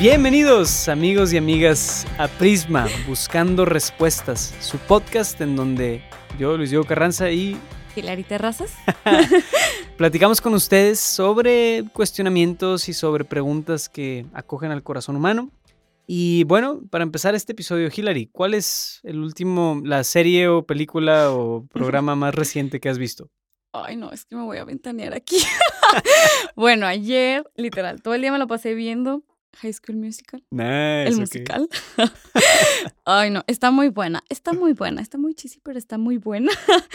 Bienvenidos amigos y amigas a Prisma, Buscando Respuestas, su podcast en donde yo, Luis Diego Carranza y Hilary Terrazas. platicamos con ustedes sobre cuestionamientos y sobre preguntas que acogen al corazón humano. Y bueno, para empezar este episodio, Hilary, ¿cuál es el último, la serie o película o programa más reciente que has visto? Ay, no, es que me voy a ventanear aquí. bueno, ayer, literal, todo el día me lo pasé viendo High School Musical. Nice. El musical. Ay, no, está muy buena. Está muy buena. Está muy cheesy, pero está muy buena.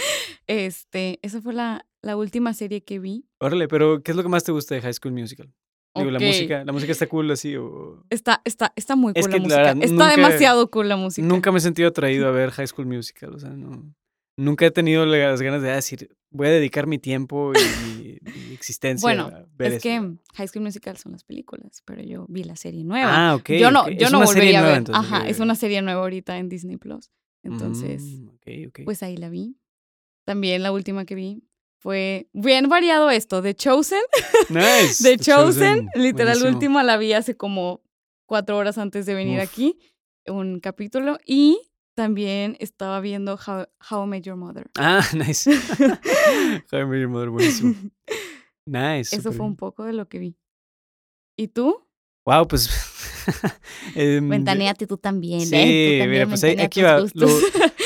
Este, esa fue la, la última serie que vi. Órale, pero ¿qué es lo que más te gusta de High School Musical? Digo, la música, la música está cool así o... Está, está, está muy Es cool que la la música. verdad, está nunca- demasiado cool la música. Nunca me he sentido atraído a ver High School Musical, o sea, no... Nunca he tenido las ganas de ah, decir, voy a dedicar mi tiempo y mi, existencia Bueno, a ver Es eso. que High School Musical son las películas, pero yo vi la serie nueva. Ah, ok. yo no, ok. yo Es no una serie volvería a nueva, ver. entonces, Ajá, es una serie nueva ahorita en Disney Plus. Entonces, Mm, ok, ok. pues ahí la vi. También la última que vi fue bien variado esto, The Chosen. nice. The Chosen, literal, buenísimo. última la vi hace como cuatro horas antes de venir Uf. aquí, un capítulo. Y también estaba viendo How, How I Met Your Mother. Ah, nice. How I Met Your Mother, buenísimo. Nice. Eso fue un poco de lo que vi. ¿Y tú? Wow, pues... em, Ventaneate tú también, Sí, ¿eh? Tú también mira, pues ahí- aquí va. Lo,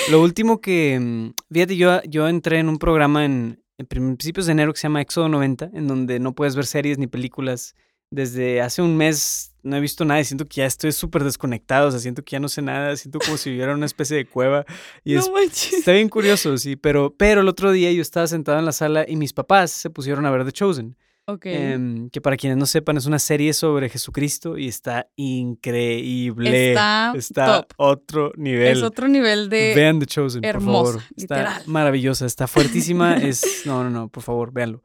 lo último que. mm, Fíjate, yo, yo entré en un programa en, en principios de enero que se llama Éxodo 90, en donde no puedes ver series ni películas. Desde hace un mes no he visto nada y siento que ya estoy súper desconectado. O sea, siento que ya no sé nada. Siento como si viviera una especie de cueva. Y es, no manches. está bien curioso, sí. Pero, pero el otro día yo estaba sentado en la sala y mis papás se pusieron a ver The Chosen. Ok. em, que para quienes no sepan, es una serie sobre Jesucristo y está increíble. Está Está top. otro nivel. es otro nivel de... Vean The Chosen, hermosa, por favor. Está literal. maravillosa, está fuertísima. es, no, no, no, por favor, véanlo.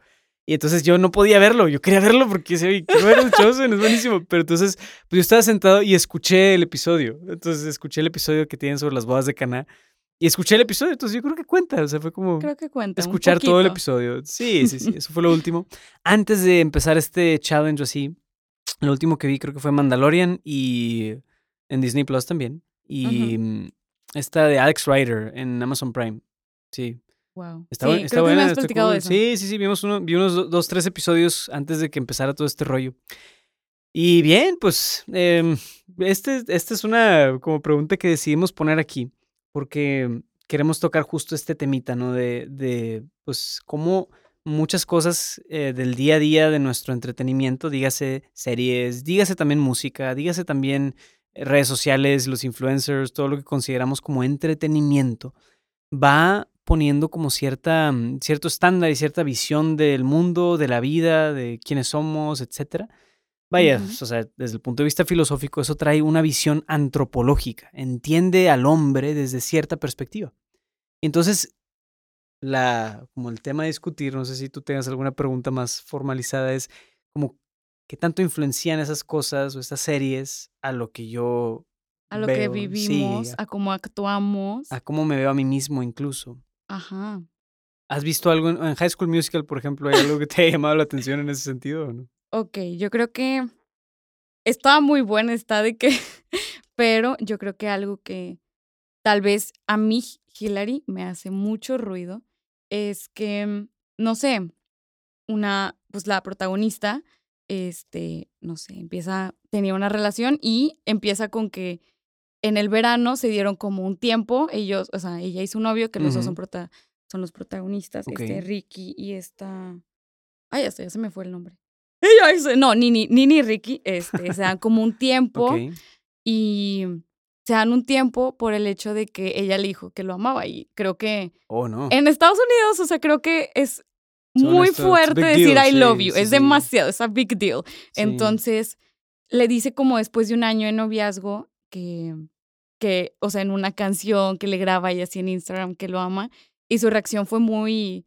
Y entonces yo no podía verlo, yo quería verlo porque decía, "Oye, quiero ver The Chosen, es buenísimo. Pero entonces, pues yo estaba sentado y escuché el episodio. Entonces escuché el episodio que tienen sobre las bodas de Caná. Y escuché el episodio, entonces yo creo que cuenta. O sea, fue como Creo que cuenta. escuchar todo el episodio. Sí, sí, sí, eso fue lo último. Antes de empezar este challenge así, lo último que vi creo que fue Mandalorian y en Disney Plus también. Y mm, esta de Alex Rider en Amazon Prime. Sí, Wow. está, sí, buen- está creo que buena. me has platicado cool. de eso. Sí, sí, sí, vimos uno, vi unos do- dos, tres episodios antes de que empezara todo este rollo. Y bien, pues, em, este, esta es una como pregunta que decidimos poner aquí, porque queremos tocar justo este temita, ¿no? De, de pues, cómo muchas cosas eh, del día a día de nuestro entretenimiento, dígase series, dígase también música, dígase también redes sociales, los influencers, todo lo que consideramos como entretenimiento, va poniendo como cierta, mm, cierto estándar y cierta visión del mundo, de la vida, de quiénes somos, etcétera. Vaya, Ujú. o sea, desde el punto de vista filosófico, eso trae una visión antropológica, entiende al hombre desde cierta perspectiva. Entonces, la, como el tema a discutir, no sé si tú tengas alguna pregunta más formalizada, es como qué tanto influencian esas cosas o estas series a lo que yo A lo que vivimos, sí, a cómo actuamos. a cómo me veo a mí mismo incluso. Ajá. ¿Has visto algo en, en High School Musical, por ejemplo? ¿Hay algo que te haya llamado la atención en ese sentido o no? Ok, yo creo que estaba muy buena, está de que, pero yo creo que algo que tal vez a mí, Hillary, me hace mucho ruido es que, mm, no sé, una, pues la protagonista, este, no sé, empieza, tenía una relación y empieza con que en el verano se dieron como un tiempo, ellos, o sea, ella y su novio, que los dos son, prota- son los protagonistas, este. Ricky y esta, ay, ya, sé, ya se me fue el nombre. No, Nini, Nini y Ricky, este, se dan como un tiempo y se dan un tiempo por el hecho de que ella le dijo que lo amaba y creo que Oh, no. en Estados Unidos, o sea, creo que es Son muy fuerte decir deal, I love you, sí, es sí. demasiado, es a big deal. Entonces, le dice como después de un año de noviazgo que, que, o sea, en una canción que le graba y así en Instagram que lo ama, y su reacción fue muy,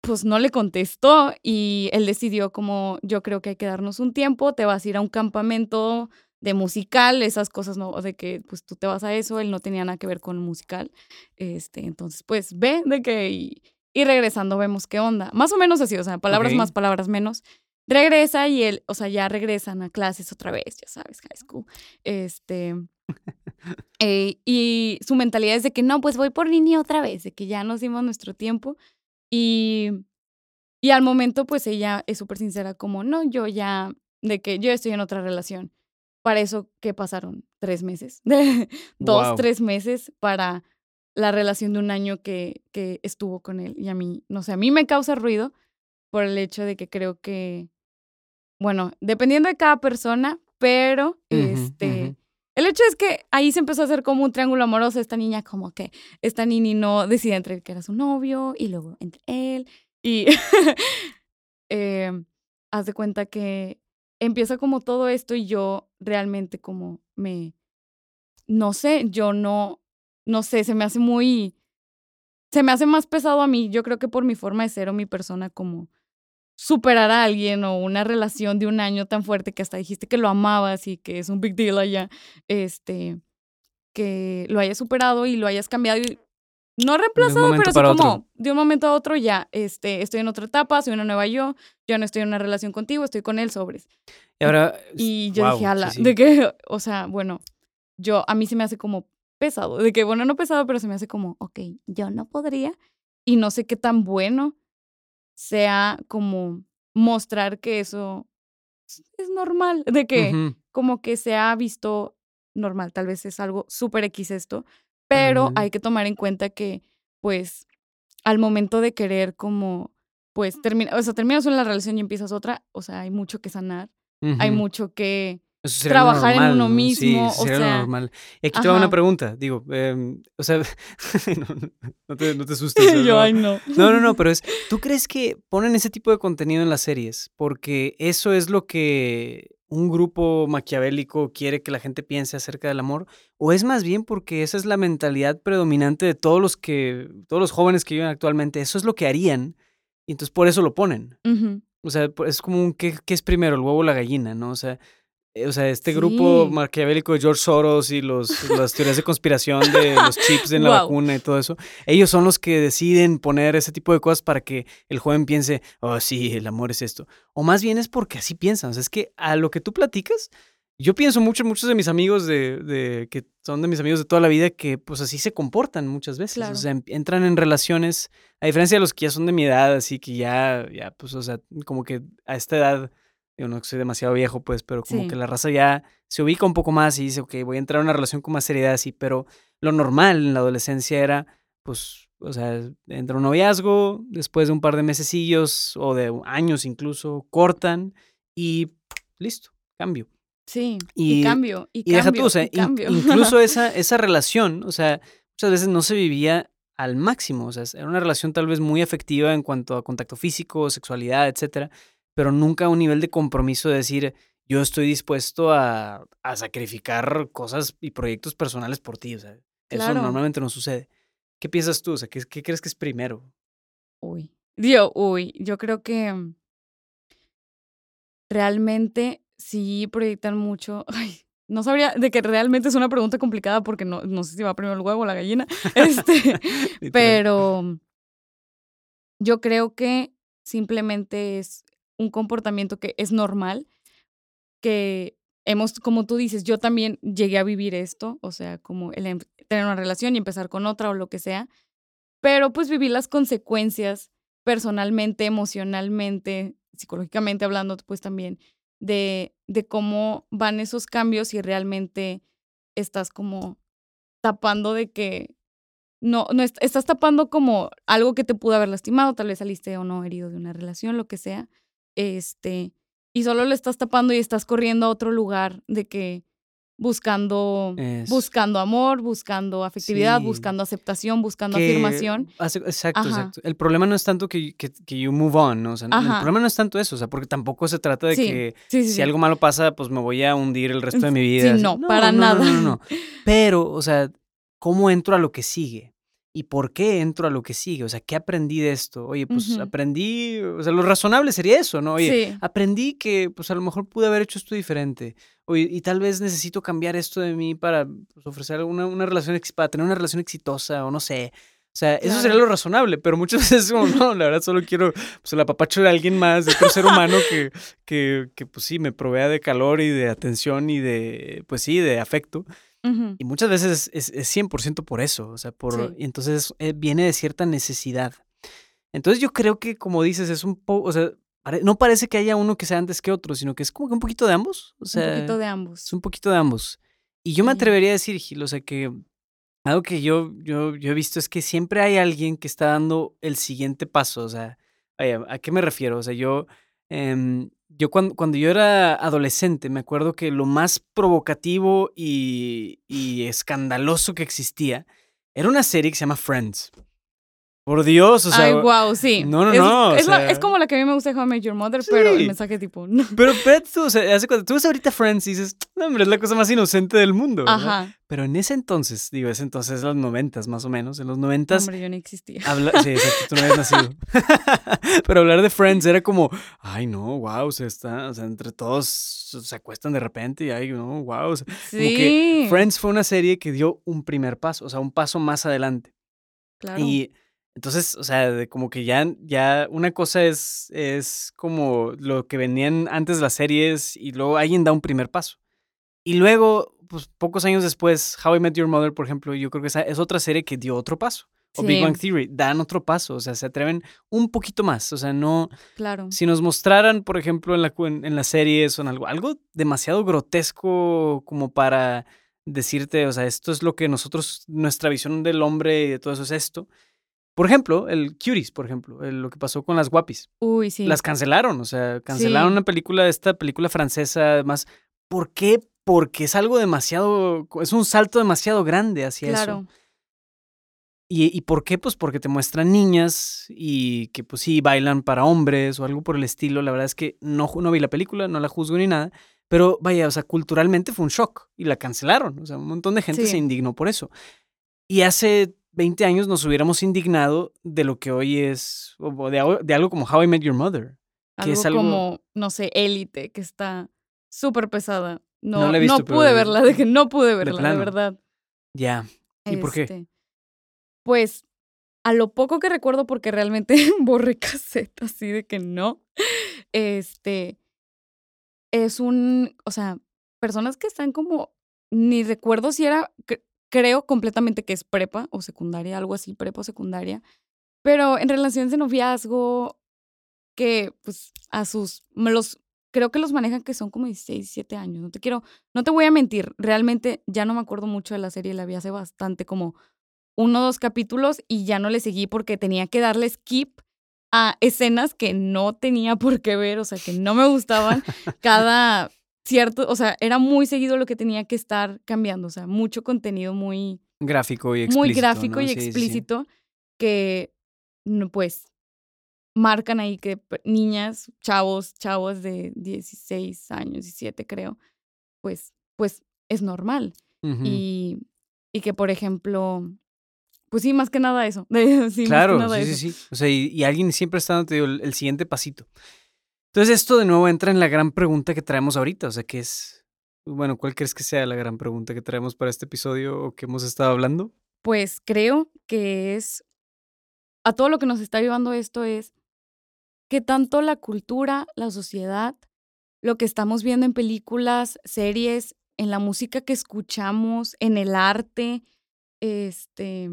pues no le contestó y él decidió como, yo creo que hay que darnos un tiempo, te vas a ir a un campamento de musical, esas cosas, ¿no? De que pues tú te vas a eso, él no tenía nada que ver con musical. Este, entonces, pues ve de que y, y regresando vemos qué onda. Más o menos así, o sea, palabras más, palabras menos. regresa y él, o sea, ya regresan a clases otra vez, ya sabes, high school. Este. Eh, y su mentalidad es de que no, pues voy por Nini otra vez, de que ya nos dimos nuestro tiempo. Y, y al momento, pues ella es súper sincera, como, no, yo ya, de que yo estoy en otra relación. Para eso, ¿qué pasaron? Tres meses, dos, Wow. tres meses para la relación de un año que, que estuvo con él. Y a mí, no sé, a mí me causa ruido por el hecho de que creo que, bueno, dependiendo de cada persona, pero este. El hecho es que ahí se empezó a hacer como un triángulo amoroso. Esta niña, como que esta Nini no decide entre que era su novio y luego entre él. Y eh, haz de cuenta que empieza como todo esto y yo realmente como me, no sé, yo no, no sé, se me hace muy, se me hace más pesado a mí, yo creo que por mi forma de ser o mi persona como superar a alguien o una relación de un año tan fuerte que hasta dijiste que lo amabas y que es un big deal allá, este, que lo hayas superado y lo hayas cambiado y no reemplazado, pero así como otro. de un momento a otro ya, este, estoy en otra etapa, soy una nueva yo, yo no estoy en una relación contigo, estoy con él sobres. Y ahora. Y yo wow, dije, ala, sí, sí. de que, o sea, bueno, yo, a mí se me hace como pesado, de que, bueno, no pesado, pero se me hace como, ok, yo no podría y no sé qué tan bueno sea como mostrar que eso es- normal, de que como que se ha visto normal, tal vez es algo súper X esto, pero hay que tomar en cuenta que, pues, al momento de querer como, pues, terminar, o sea, terminas una relación y empiezas otra, o sea, hay mucho que sanar, hay mucho que Eso trabajar en uno ¿no? mismo, Sí, o sea, normal. Y aquí te va una ajá. pregunta, digo, em, o sea, no, te, no te asustes. yo, ay, no. No, no, no, pero es, ¿tú crees que ponen ese tipo de contenido en las series? Porque eso es lo que un grupo maquiavélico quiere que la gente piense acerca del amor, o es más bien porque esa es la mentalidad predominante de todos los que, todos los jóvenes que viven actualmente, eso es lo que harían, y entonces por eso lo ponen. O sea, es como un, ¿qué, qué es primero, el huevo o la gallina, no? O sea, o sea, este grupo Sí. maquiavélico de George Soros y los, las teorías de conspiración de los chips en la Wow. vacuna y todo eso, ellos son los que deciden poner ese tipo de cosas para que el joven piense, oh, sí, el amor es esto. O más bien es porque así piensan. O sea, es que a lo que tú platicas, yo pienso mucho muchos de mis amigos de, de- que son de mis amigos de toda la vida que pues así se comportan muchas veces. O Claro. sea, em- entran en relaciones, a diferencia de los que ya son de mi edad, así que ya, ya, pues, o sea, como que a esta edad, yo no soy demasiado viejo, pues, pero como Sí. que la raza ya se ubica un poco más y dice, ok, voy a entrar a una relación con más seriedad, así, pero lo normal en la adolescencia era, pues, o sea, entra un noviazgo, después de un par de mesecillos o de años incluso, cortan y listo, cambio. Sí, y, Y- cambio, y, Y deja cambio, tú, o sea, in- incluso esa, esa relación, o sea, muchas veces no se vivía al máximo, o sea, era una relación tal vez muy afectiva en cuanto a contacto físico, sexualidad, etcétera, pero nunca a un nivel de compromiso de decir, yo estoy dispuesto a, a sacrificar cosas y proyectos personales por ti, o sea, eso normalmente no sucede. ¿Qué piensas tú? O sea, ¿qué, qué crees que es primero? Uy, uy, yo creo que mm, realmente sí proyectan mucho. Ay, no sabría de que realmente es una pregunta complicada porque no, no sé si va primero el huevo o la gallina. Este, pero yo creo que simplemente es un comportamiento que es normal, que hemos, como tú dices, yo también llegué a vivir esto, o sea, como em- tener una relación y empezar con otra o lo que sea, pero pues viví las consecuencias personalmente, emocionalmente, psicológicamente hablando, pues también de, de cómo van esos cambios y realmente estás como tapando de que no, no est- estás tapando como algo que te pudo haber lastimado, tal vez saliste o no herido de una relación, lo que sea, este, y solo lo estás tapando y estás corriendo a otro lugar de que buscando, Eso. buscando amor, buscando afectividad, Sí. buscando aceptación, buscando que afirmación. exacto, Ajá. exacto. El problema no es tanto que, que, que you move on, ¿no? O sea, el problema no es tanto eso, o sea, porque tampoco se trata de Sí, que sí, sí, si sí. algo malo pasa, pues me voy a hundir el resto de mi Sí, vida. así. no, para nada. No, no, no. Pero, o sea, ¿cómo entro a lo que sigue? ¿Y por qué entro a lo que sigue? O sea, ¿qué aprendí de esto? Oye, pues Ujú. aprendí, o sea, lo razonable sería eso, ¿no? Oye, sí, aprendí que pues a lo mejor pude haber hecho esto diferente. Oye, y tal vez necesito cambiar esto de mí para pues, ofrecer una, una relación, para tener una relación exitosa o no sé. O sea, eso sería lo razonable, pero muchas veces como, no, la verdad solo quiero pues, el apapacho de alguien más, de otro ser humano que, que, que, pues sí, me provea de calor y de atención y de, pues sí, de afecto. Y muchas veces es, es, 100% por eso, o sea, por, y entonces eh, viene de cierta necesidad. Entonces yo creo que, como dices, es un poco, o sea, no parece que haya uno que sea antes que otro, sino que es como que un poquito de ambos. O sea, un poquito de ambos. Es un poquito de ambos. Y yo me atrevería a decir, Gil, o sea, que algo que yo, yo, yo he visto es que siempre hay alguien que está dando el siguiente paso. O sea, ¿a qué me refiero? O sea, yo, em, yo cuando, cuando yo era adolescente, me acuerdo que lo más provocativo y, y escandaloso que existía era una serie que se llama Friends. Por Dios, o sea. Ay, wow, sí. No, no, no. Es, es, como la que a mí me gusta de How I Your Mother, pero el mensaje tipo. No. Pero, pero tú, o sea, hace cuando tú ves ahorita Friends y dices, no, hombre, es la cosa más inocente del mundo. Ajá. Pero en ese entonces, digo, ese entonces, los noventas más o menos, en los noventas. Hombre, yo no existía. Habla, sí, exacto, tú no habías nacido. pero hablar de Friends era como, ay, no, wow, o sea, está, o sea, entre todos se acuestan de repente y ay, no, wow. O sea, sí. Como que Friends fue una serie que dio un primer paso, o sea, un paso más adelante. Claro. Y entonces, o sea, como que ya, ya una cosa es, es como lo que venían antes las series y luego alguien da un primer paso. Y luego, pues pocos años después, How I Met Your Mother, por ejemplo, yo creo que esa es otra serie que dio otro paso. O Big Bang Theory, dan otro paso, o sea, se atreven un poquito más, o sea, no... Claro. Si nos mostraran, por ejemplo, en, la, en, las series o en algo, algo demasiado grotesco como para decirte, o sea, esto es lo que nosotros, nuestra visión del hombre y de todo eso es esto, por ejemplo, el Cuties, por ejemplo, lo que pasó con las guapis. Uy, sí. Las cancelaron, o sea, cancelaron una película, esta película francesa, además. ¿Por qué? Porque es algo demasiado, es un salto demasiado grande hacia claro. eso. ¿Y, ¿Y por qué? Pues porque te muestran niñas y que pues sí, bailan para hombres o algo por el estilo. La verdad es que no, no vi la película, no la juzgo ni nada. Pero vaya, o sea, culturalmente fue un shock y la cancelaron. O sea, un montón de gente se indignó por eso. Y hace 20 años nos hubiéramos indignado de lo que hoy es, o de, de algo como How I Met Your Mother. Que es algo como, no sé, élite, que está súper pesada. No, no, no pude verla, de que no pude verla, de, verdad. Ya. ¿Y por qué? Este, pues a lo poco que recuerdo, porque realmente borré cassette, así de que no. Este es un, o sea, personas que están como, ni recuerdo si era, creo completamente que es prepa o secundaria, algo así, prepa o secundaria. Pero en relaciones de noviazgo, que pues a sus, los, creo que los manejan que son como 16, 17 años. No te quiero, no te voy a mentir, realmente ya no me acuerdo mucho de la serie, la vi hace bastante, como uno o dos capítulos y ya no le seguí porque tenía que darle skip a escenas que no tenía por qué ver, o sea, que no me gustaban. Cada cierto, o sea, era muy seguido lo que tenía que estar cambiando, o sea, mucho contenido muy gráfico y explícito. Muy gráfico y explícito que pues marcan ahí que niñas, chavos, chavos de 16 años, 17 creo, pues pues es normal. y, y que por ejemplo, pues sí, más que nada eso. sí, claro, sí, sí, sí. O sea, y, alguien siempre está dando el, el siguiente pasito. Entonces esto de nuevo entra en la gran pregunta que traemos ahorita, o sea, ¿qué es, bueno, cuál crees que sea la gran pregunta que traemos para este episodio o que hemos estado hablando? Pues creo que es, a todo lo que nos está llevando esto es que tanto la cultura, la sociedad, lo que estamos viendo en películas, series, en la música que escuchamos, en el arte, este,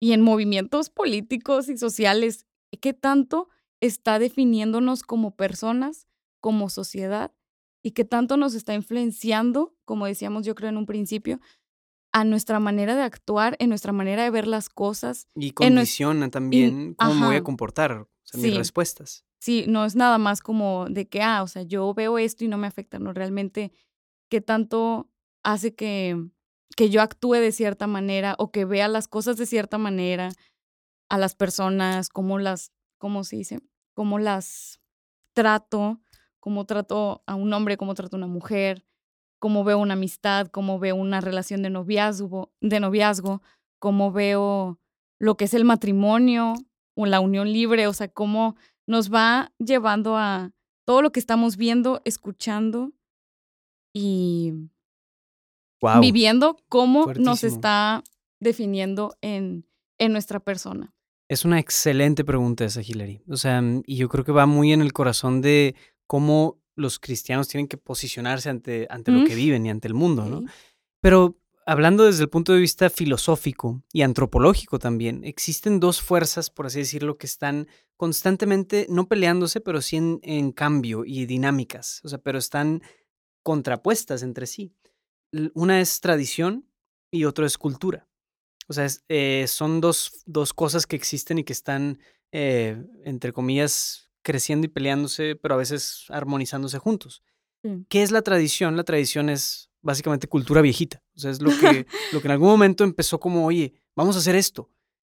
y en movimientos políticos y sociales, qué tanto está definiéndonos como personas, como sociedad, y que tanto nos está influenciando, como decíamos yo creo en un principio, a nuestra manera de actuar, en nuestra manera de ver las cosas. Y condiciona también cómo me voy a comportar, o sea, mis respuestas. Sí, no es nada más como de que, ah, o sea, yo veo esto y no me afecta, no, realmente, qué tanto hace que, que yo actúe de cierta manera o que vea las cosas de cierta manera, a las personas, cómo las ¿cómo se dice? Cómo las trato, cómo trato a un hombre, cómo trato a una mujer, cómo veo una amistad, cómo veo una relación de noviazgo, de noviazgo, cómo veo lo que es el matrimonio o la unión libre, o sea, cómo nos va llevando a todo lo que estamos viendo, escuchando y viviendo, cómo nos está definiendo en en nuestra persona? Es una excelente pregunta esa, Hilary. O sea, y yo creo que va muy en el corazón de cómo los cristianos tienen que posicionarse ante, ante lo Mm, que viven y ante el mundo, ¿no? Pero hablando desde el punto de vista filosófico y antropológico también, existen dos fuerzas, por así decirlo, que están constantemente, no peleándose, pero sí en, en cambio y dinámicas, o sea, pero están contrapuestas entre sí. Una es tradición y otro es cultura. O sea, es, eh, son dos, dos cosas que existen y que están, eh, entre comillas, creciendo y peleándose, pero a veces armonizándose juntos. Sí. ¿Qué es la tradición? La tradición es básicamente cultura viejita. O sea, es lo que, lo que en algún momento empezó como, oye, vamos a hacer esto.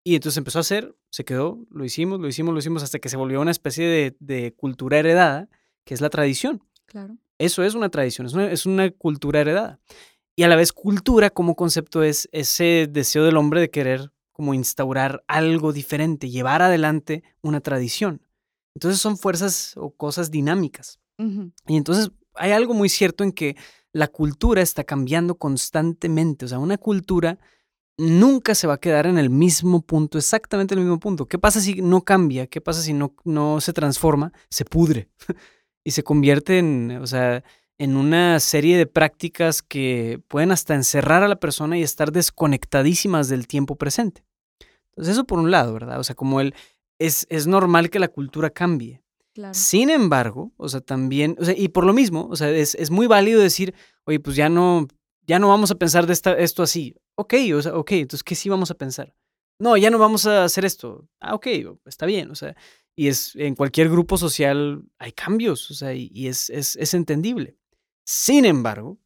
Y entonces empezó a hacer, se quedó, lo hicimos, lo hicimos, lo hicimos, hasta que se volvió una especie de, de cultura heredada, que es la tradición. Claro. Eso es una tradición, es una, es una cultura heredada. Y a la vez cultura como concepto es ese deseo del hombre de querer como instaurar algo diferente, llevar adelante una tradición. Entonces son fuerzas o cosas dinámicas. Y entonces hay algo muy cierto en que la cultura está cambiando constantemente. O sea, una cultura nunca se va a quedar en el mismo punto, exactamente en el mismo punto. ¿Qué pasa si no cambia? ¿Qué pasa si no, no se transforma? Se pudre y se convierte en, o sea, en una serie de prácticas que pueden hasta encerrar a la persona y estar desconectadísimas del tiempo presente. Entonces eso por un lado, ¿verdad? O sea, como el, es, es normal que la cultura cambie. Claro. Sin embargo, o sea, también, o sea, y por lo mismo, o sea, es, es muy válido decir, oye, pues ya no, ya no vamos a pensar de esta, esto así. Ok, o sea, ok, entonces, ¿qué sí vamos a pensar? No, ya no vamos a hacer esto. Ah, ok, está bien, o sea, y es, en cualquier grupo social hay cambios, o sea, y, y es, es, es entendible. Sin embargo,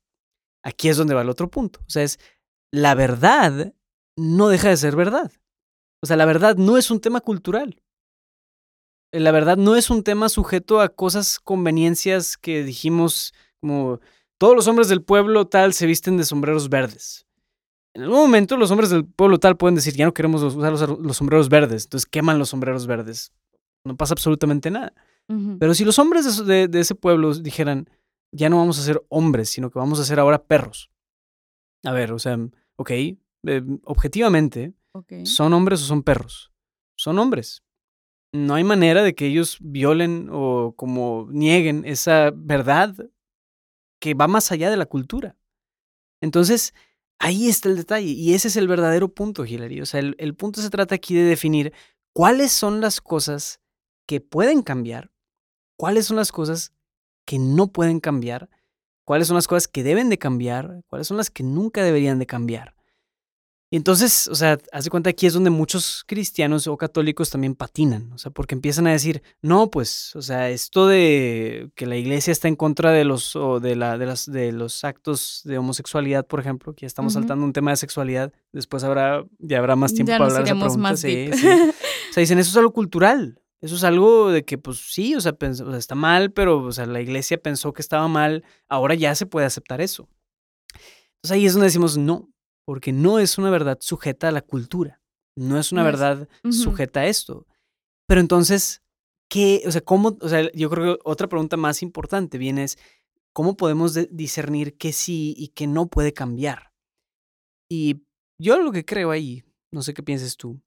aquí es donde va el otro punto, o sea, es, la verdad no deja de ser verdad. O sea, la verdad no es un tema cultural la verdad no es un tema sujeto a cosas, conveniencias que dijimos como todos los hombres del pueblo tal se visten de sombreros verdes. En algún momento los hombres del pueblo tal pueden decir ya no queremos usar los, los sombreros verdes, entonces queman los sombreros verdes. No pasa absolutamente nada. Pero si los hombres de- de ese pueblo dijeran ya no vamos a ser hombres, sino que vamos a ser ahora perros. A ver, o sea, ok, eh, objetivamente. ¿Son hombres o son perros? Son hombres. No hay manera de que ellos violen o como nieguen esa verdad que va más allá de la cultura. Entonces, ahí está el detalle y ese es el verdadero punto, Hilary. O sea, el, el punto se trata aquí de definir cuáles son las cosas que pueden cambiar, cuáles son las cosas que no pueden cambiar, cuáles son las cosas que deben de cambiar, cuáles son las que nunca deberían de cambiar. Y entonces, o sea, haz de cuenta aquí es donde muchos cristianos o católicos también patinan, o sea, porque empiezan a decir, no, pues, o sea, esto de que la iglesia está en contra de los, o de, la, de, las, de los actos de homosexualidad, por ejemplo, que ya estamos saltando un tema de sexualidad, después habrá, ya habrá más tiempo ya para nos hablar de esa pregunta. más sí, deep. sí. O sea, dicen, eso es algo cultural. Eso es algo de que, pues sí, o sea, pens- o sea, está mal, pero o sea, la iglesia pensó que estaba mal, ahora ya se puede aceptar eso. Entonces ahí es donde decimos no, porque no es una verdad sujeta a la cultura, no es una No es- verdad sujeta a esto. Pero entonces, ¿qué? O sea, ¿cómo? O sea, yo creo que otra pregunta más importante viene es, ¿cómo podemos de- discernir qué sí y qué no puede cambiar? Y yo lo que creo ahí, no sé qué pienses tú,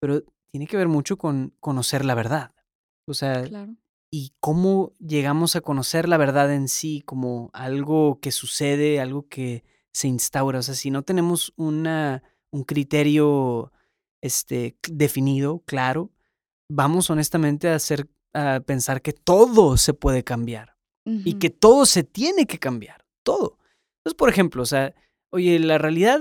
pero tiene que ver mucho con conocer la verdad. O sea, Claro. y cómo llegamos a conocer la verdad en sí como algo que sucede, algo que se instaura. O sea, si no tenemos una, un criterio este, definido, claro, vamos honestamente a, hacer, a pensar que todo se puede cambiar y que todo se tiene que cambiar, todo. Entonces, por ejemplo, o sea, oye, la realidad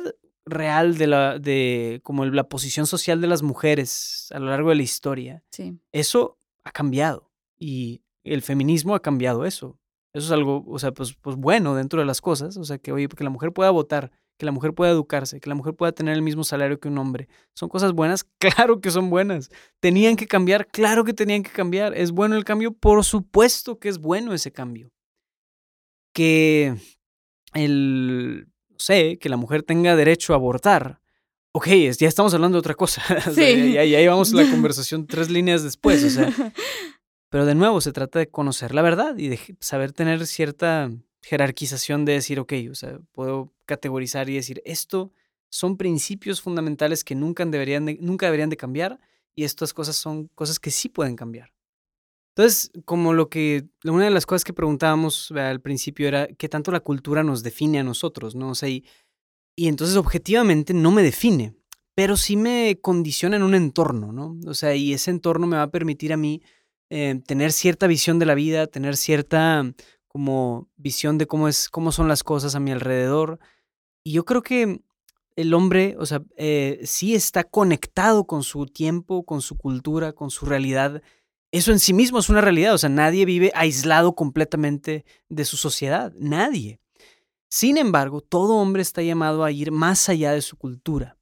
real de la, de como la posición social de las mujeres a lo largo de la historia, Sí. eso ha cambiado y el feminismo ha cambiado eso. Eso es algo, o sea, pues, pues bueno dentro de las cosas, o sea, que oye, que la mujer pueda votar, que la mujer pueda educarse, que la mujer pueda tener el mismo salario que un hombre. ¿Son cosas buenas? Claro que son buenas. ¿Tenían que cambiar? Claro que tenían que cambiar. ¿Es bueno el cambio? Por supuesto que es bueno ese cambio. Que el, sé, que la mujer tenga derecho a abortar. Ok, ya estamos hablando de otra cosa. O sea, Sí. ya, ya llevamos la conversación tres líneas después. O sea, pero de nuevo, se trata de conocer la verdad y de saber tener cierta jerarquización de decir, ok, o sea, puedo categorizar y decir, esto son principios fundamentales que nunca deberían de, nunca deberían de cambiar y estas cosas son cosas que sí pueden cambiar. Entonces, como lo que, una de las cosas que preguntábamos al principio era qué tanto la cultura nos define a nosotros, ¿no? O sea, y, y entonces objetivamente no me define, pero sí me condiciona en un entorno, ¿no? O sea, y ese entorno me va a permitir a mí eh, tener cierta visión de la vida, tener cierta como visión de cómo, es, cómo son las cosas a mi alrededor. Y yo creo que el hombre, o sea, eh, sí está conectado con su tiempo, con su cultura, con su realidad. Eso en sí mismo es una realidad, o sea, nadie vive aislado completamente de su sociedad, nadie. Sin embargo, todo hombre está llamado a ir más allá de su cultura.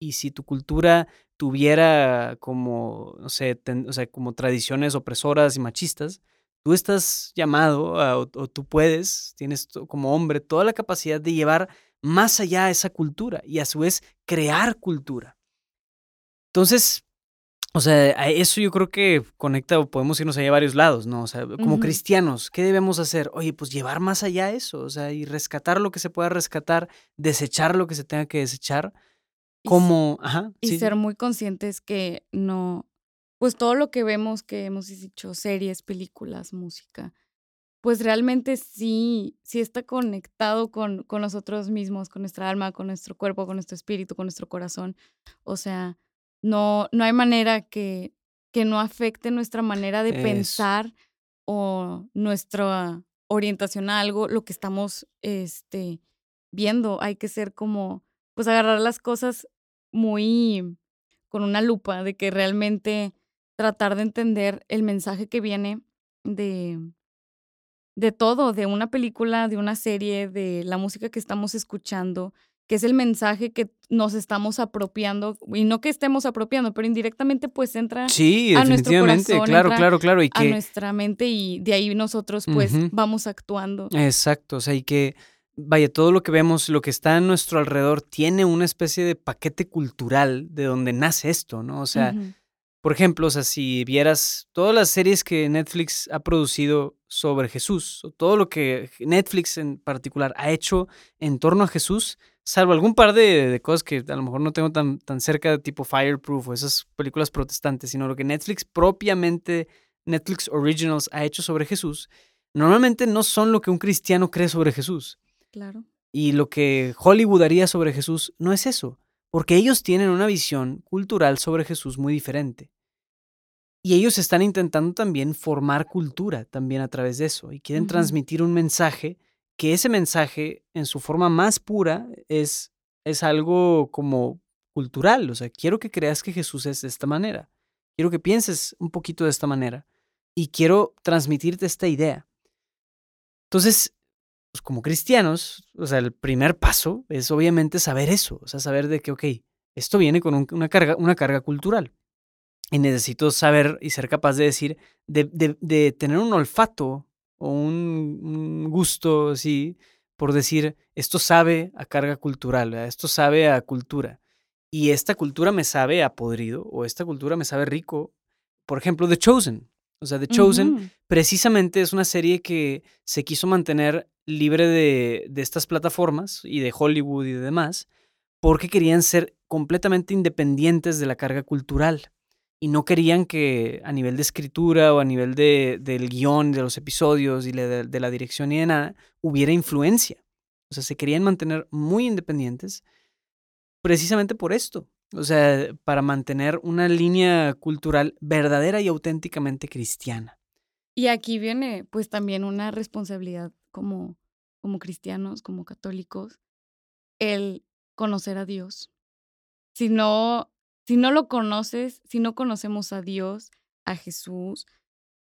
Y si tu cultura tuviera como, no sé, o sea, como tradiciones opresoras y machistas, tú estás llamado, o, tú puedes, tienes como hombre toda la capacidad de llevar más allá esa cultura y a su vez crear cultura. Entonces, o sea, eso yo creo que conecta o podemos irnos allá a varios lados, ¿no? O sea, como cristianos, ¿qué debemos hacer? Oye, pues llevar más allá eso, o sea, y rescatar lo que se pueda rescatar, desechar lo que se tenga que desechar, como, ajá. Y ser muy conscientes que no, pues todo lo que vemos, que hemos dicho, series, películas, música, pues realmente sí, sí está conectado con, con nosotros mismos, con nuestra alma, con nuestro cuerpo, con nuestro espíritu, con nuestro corazón. O sea, no, no hay manera que, que no afecte nuestra manera de pensar o nuestra orientación a algo, lo que estamos este, viendo. Hay que ser como, pues agarrar las cosas muy con una lupa, de que realmente tratar de entender el mensaje que viene de, de todo, de una película, de una serie, de la música que estamos escuchando, que es el mensaje que nos estamos apropiando, y no que estemos apropiando, pero indirectamente pues entra sí, a nuestro corazón, claro, claro, claro, y a nuestra mente y de ahí nosotros pues vamos actuando. Exacto, o sea, y que vaya, todo lo que vemos, lo que está a nuestro alrededor tiene una especie de paquete cultural de donde nace esto, ¿no? O sea, por ejemplo, o sea, si vieras todas las series que Netflix ha producido sobre Jesús, o todo lo que Netflix en particular ha hecho en torno a Jesús, salvo algún par de, cosas que a lo mejor no tengo tan, tan cerca de tipo Fireproof o esas películas protestantes, sino lo que Netflix propiamente, Netflix Originals ha hecho sobre Jesús, normalmente no son lo que un cristiano cree sobre Jesús. Claro. Y lo que Hollywood haría sobre Jesús no es eso porque ellos tienen una visión cultural sobre Jesús muy diferente. Y ellos están intentando también formar cultura también a través de eso y quieren transmitir un mensaje que ese mensaje en su forma más pura es, es algo como cultural. O sea, quiero que creas que Jesús es de esta manera. Quiero que pienses un poquito de esta manera y quiero transmitirte esta idea. Entonces, pues, como cristianos, o sea, el primer paso es obviamente saber eso, o sea, saber de que, ok, esto viene con una, carga, una carga cultural. Y necesito saber y ser capaz de decir, de, tener un olfato o un, gusto, así, por decir, esto sabe a carga cultural, esto sabe a cultura. Y esta cultura me sabe a podrido o esta cultura me sabe rico. Por ejemplo, The Chosen. O sea, The Chosen precisamente es una serie que se quiso mantener libre de, de, estas plataformas y de Hollywood y demás, porque querían ser completamente independientes de la carga cultural. Y no querían que a nivel de escritura o a nivel de, del guion, de los episodios y de, de la dirección y de nada, hubiera influencia. O sea, se querían mantener muy independientes precisamente por esto. O sea, para mantener una línea cultural verdadera y auténticamente cristiana. Y aquí viene pues también una responsabilidad como, como cristianos, como católicos, el conocer a Dios. Si no, si no lo conoces, si no conocemos a Dios, a Jesús,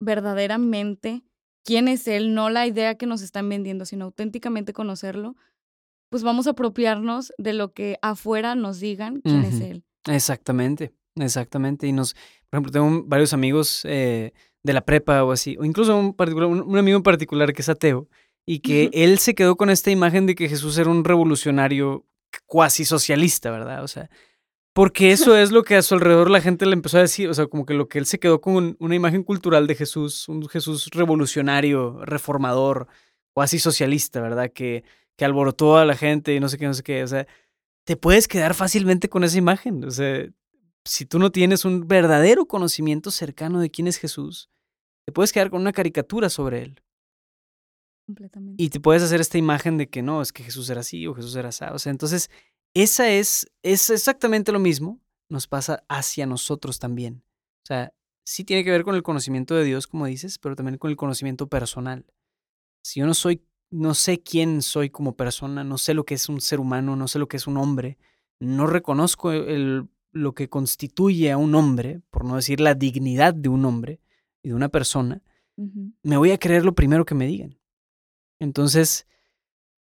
verdaderamente quién es Él, no la idea que nos están vendiendo, sino auténticamente conocerlo, pues vamos a apropiarnos de lo que afuera nos digan quién es Él. Exactamente, exactamente. Y nos, por ejemplo, tengo varios amigos eh, de la prepa o así, o incluso un, particular, un, amigo en particular que es ateo, y que él se quedó con esta imagen de que Jesús era un revolucionario cuasi socialista, ¿verdad? O sea, porque eso es lo que a su alrededor la gente le empezó a decir, o sea, como que lo que él se quedó con una imagen cultural de Jesús, un Jesús revolucionario, reformador, cuasi socialista, ¿verdad? Que, que alborotó a la gente y no sé qué, no sé qué, o sea, te puedes quedar fácilmente con esa imagen. O sea, si tú no tienes un verdadero conocimiento cercano de quién es Jesús, te puedes quedar con una caricatura sobre él. Completamente. Y te puedes hacer esta imagen de que no, es que Jesús era así o Jesús era así. O sea, entonces, esa es, es exactamente lo mismo, nos pasa hacia nosotros también. O sea, sí tiene que ver con el conocimiento de Dios, como dices, pero también con el conocimiento personal. Si yo no soy, no sé quién soy como persona, no sé lo que es un ser humano, no sé lo que es un hombre, no reconozco el, lo que constituye a un hombre, por no decir la dignidad de un hombre y de una persona, me voy a creer lo primero que me digan. Entonces,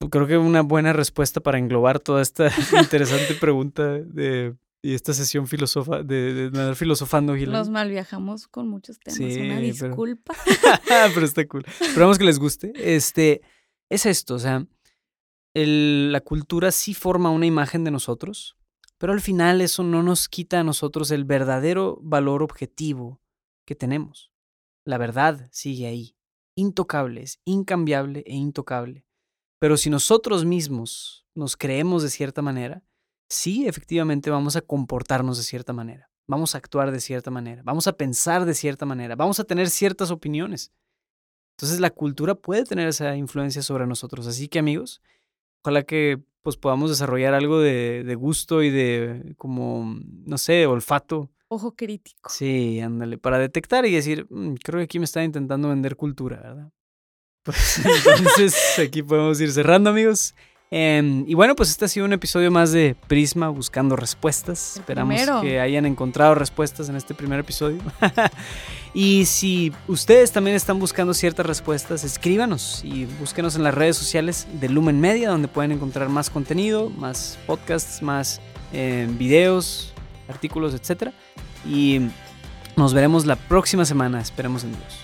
creo que una buena respuesta para englobar toda esta interesante pregunta de, y esta sesión filosofa, de, de, filosofando. Nos mal viajamos con muchos temas. una disculpa. Pero, está cool. Esperamos que les guste. Este, es esto, o sea, la cultura sí forma una imagen de nosotros, pero al final eso no nos quita a nosotros el verdadero valor objetivo que tenemos. La verdad sigue ahí intocable, es incambiable e intocable. Pero si nosotros mismos nos creemos de cierta manera, sí, efectivamente vamos a comportarnos de cierta manera, vamos a actuar de cierta manera, vamos a pensar de cierta manera, vamos a tener ciertas opiniones. Entonces la cultura puede tener esa influencia sobre nosotros. Así que amigos, ojalá que pues podamos desarrollar algo de, de gusto y de como, no sé, olfato Ojo crítico. Sí, ándale, para detectar y decir, mm, creo que aquí me está intentando vender cultura, ¿verdad? Pues entonces aquí podemos ir cerrando, amigos. Em, y bueno, pues este ha sido un episodio más de Prisma buscando respuestas. Esperamos que hayan encontrado respuestas en este primer episodio. y si ustedes también están buscando ciertas respuestas, escríbanos y búsquenos en las redes sociales de Lumen Media, donde pueden encontrar más contenido, más podcasts, más em, videos, artículos, etc. Y nos veremos la próxima semana. Esperemos en Dios.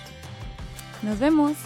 Nos vemos.